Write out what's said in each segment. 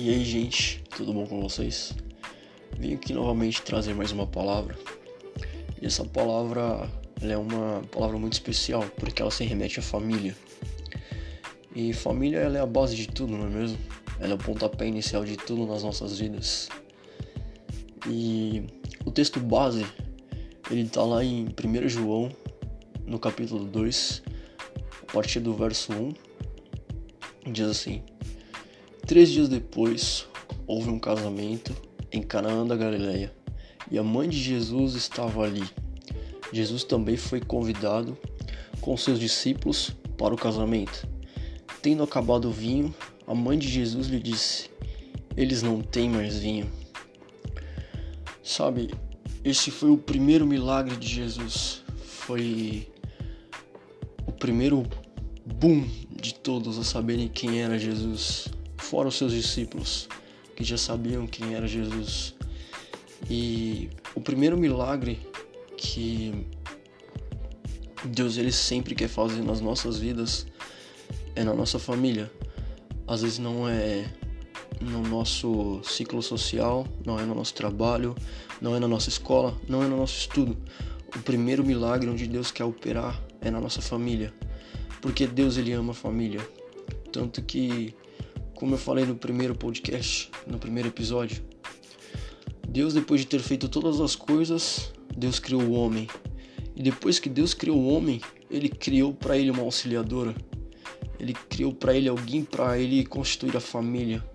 E aí, gente, tudo bom com vocês? Vim aqui novamente trazer mais uma palavra. E essa palavra é uma palavra muito especial, porque ela se remete à família. E família ela é a base de tudo, não é mesmo? Ela é o pontapé inicial de tudo nas nossas vidas. E o texto base, ele está lá em 1 João, no capítulo 2, a partir do verso 1, diz assim: Três dias depois, houve um casamento em Canaã da Galileia, e a mãe de Jesus estava ali. Jesus também foi convidado com seus discípulos para o casamento. Tendo acabado o vinho, a mãe de Jesus lhe disse: Eles não têm mais vinho. Sabe, esse foi o primeiro milagre de Jesus. Foi o primeiro boom de todos a saberem quem era Jesus, fora os seus discípulos, que já sabiam quem era Jesus. E o primeiro milagre que Deus ele sempre quer fazer nas nossas vidas é na nossa família. Às vezes não é no nosso ciclo social, não é no nosso trabalho, não é na nossa escola, não é no nosso estudo. O primeiro milagre onde Deus quer operar é na nossa família, porque Deus ele ama a família. Tanto que, como eu falei no primeiro podcast, no primeiro episódio, Deus depois de ter feito todas as coisas, Deus criou o homem. E depois que Deus criou o homem, ele criou para ele uma auxiliadora. Ele criou para ele alguém para ele constituir a família.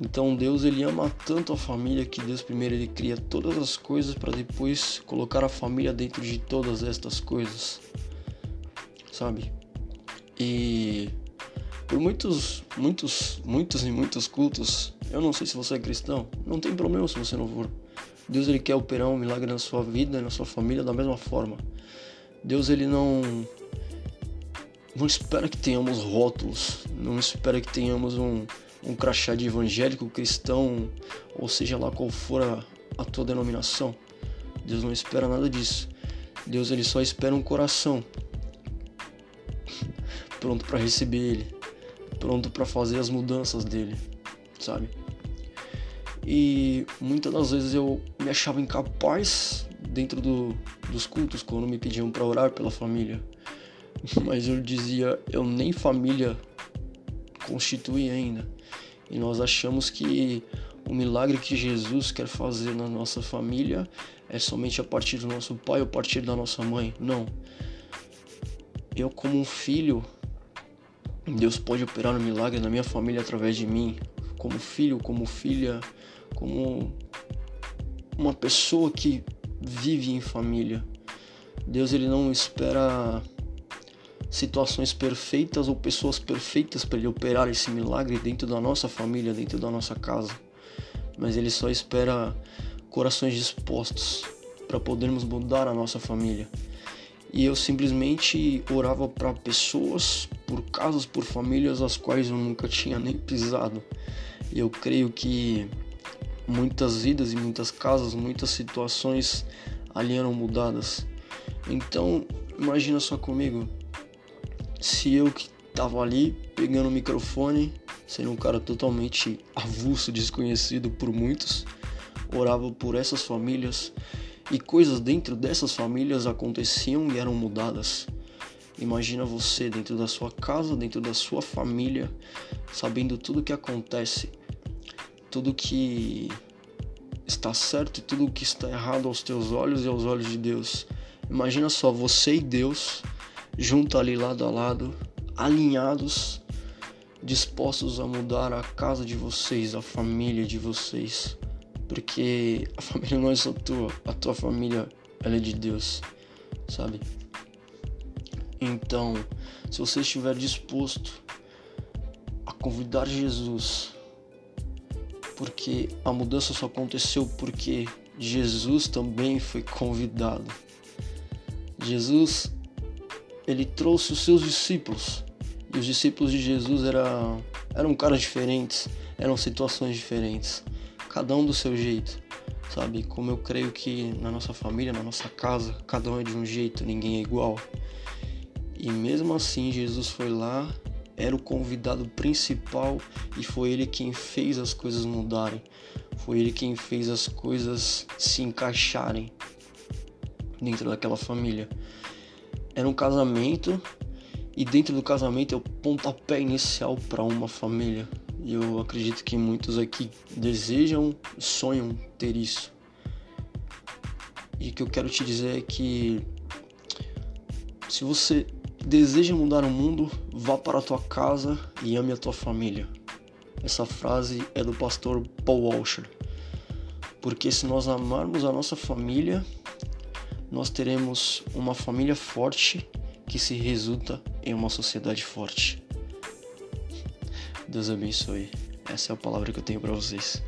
Então Deus ele ama tanto a família que Deus primeiro ele cria todas as coisas para depois colocar a família dentro de todas estas coisas. Sabe? E muitos, muitos, muitos e muitos cultos, eu não sei se você é cristão, não tem problema se você não for. Deus ele quer operar um milagre na sua vida, na sua família da mesma forma. Deus ele não não espera que tenhamos rótulos, não espera que tenhamos um um crachá de evangélico, cristão, ou seja lá qual for a, a tua denominação. Deus não espera nada disso. Deus ele só espera um coração pronto para receber ele, pronto para fazer as mudanças dele, sabe? E muitas das vezes eu me achava incapaz dentro do, dos cultos quando me pediam para orar pela família. Mas eu dizia, eu nem família constitui ainda. E nós achamos que o milagre que Jesus quer fazer na nossa família é somente a partir do nosso pai ou a partir da nossa mãe. Não. Eu, como um filho, Deus pode operar um milagre na minha família através de mim. Como filho, como filha, como uma pessoa que vive em família. Deus ele não espera situações perfeitas ou pessoas perfeitas para ele operar esse milagre dentro da nossa família, dentro da nossa casa. Mas ele só espera corações dispostos para podermos mudar a nossa família. E eu simplesmente orava para pessoas, por casas, por famílias as quais eu nunca tinha nem pisado. E eu creio que muitas vidas e muitas casas, muitas situações ali eram mudadas. Então, imagina só comigo, se eu que tava ali pegando o microfone, sendo um cara totalmente avulso, desconhecido por muitos, orava por essas famílias e coisas dentro dessas famílias aconteciam e eram mudadas. Imagina você dentro da sua casa, dentro da sua família, sabendo tudo o que acontece, tudo que está certo e tudo que está errado aos teus olhos e aos olhos de Deus. Imagina só você e Deus junto ali lado a lado, alinhados, dispostos a mudar a casa de vocês, a família de vocês, porque a família não é só tua, a tua família ela é de Deus, sabe? Então, se você estiver disposto a convidar Jesus, porque a mudança só aconteceu porque Jesus também foi convidado. Jesus ele trouxe os seus discípulos. E os discípulos de Jesus eram, eram caras diferentes, eram situações diferentes, cada um do seu jeito, sabe? Como eu creio que na nossa família, na nossa casa, cada um é de um jeito, ninguém é igual. E mesmo assim, Jesus foi lá era o convidado principal e foi ele quem fez as coisas mudarem. Foi ele quem fez as coisas se encaixarem dentro daquela família. Era um casamento e dentro do casamento é o pontapé inicial para uma família. E eu acredito que muitos aqui desejam, sonham ter isso. E o que eu quero te dizer é que se você deseja mudar o mundo, vá para a tua casa e ame a tua família. Essa frase é do pastor Paul Washer. Porque se nós amarmos a nossa família, nós teremos uma família forte que se resulta em uma sociedade forte. Deus abençoe. Essa é a palavra que eu tenho para vocês.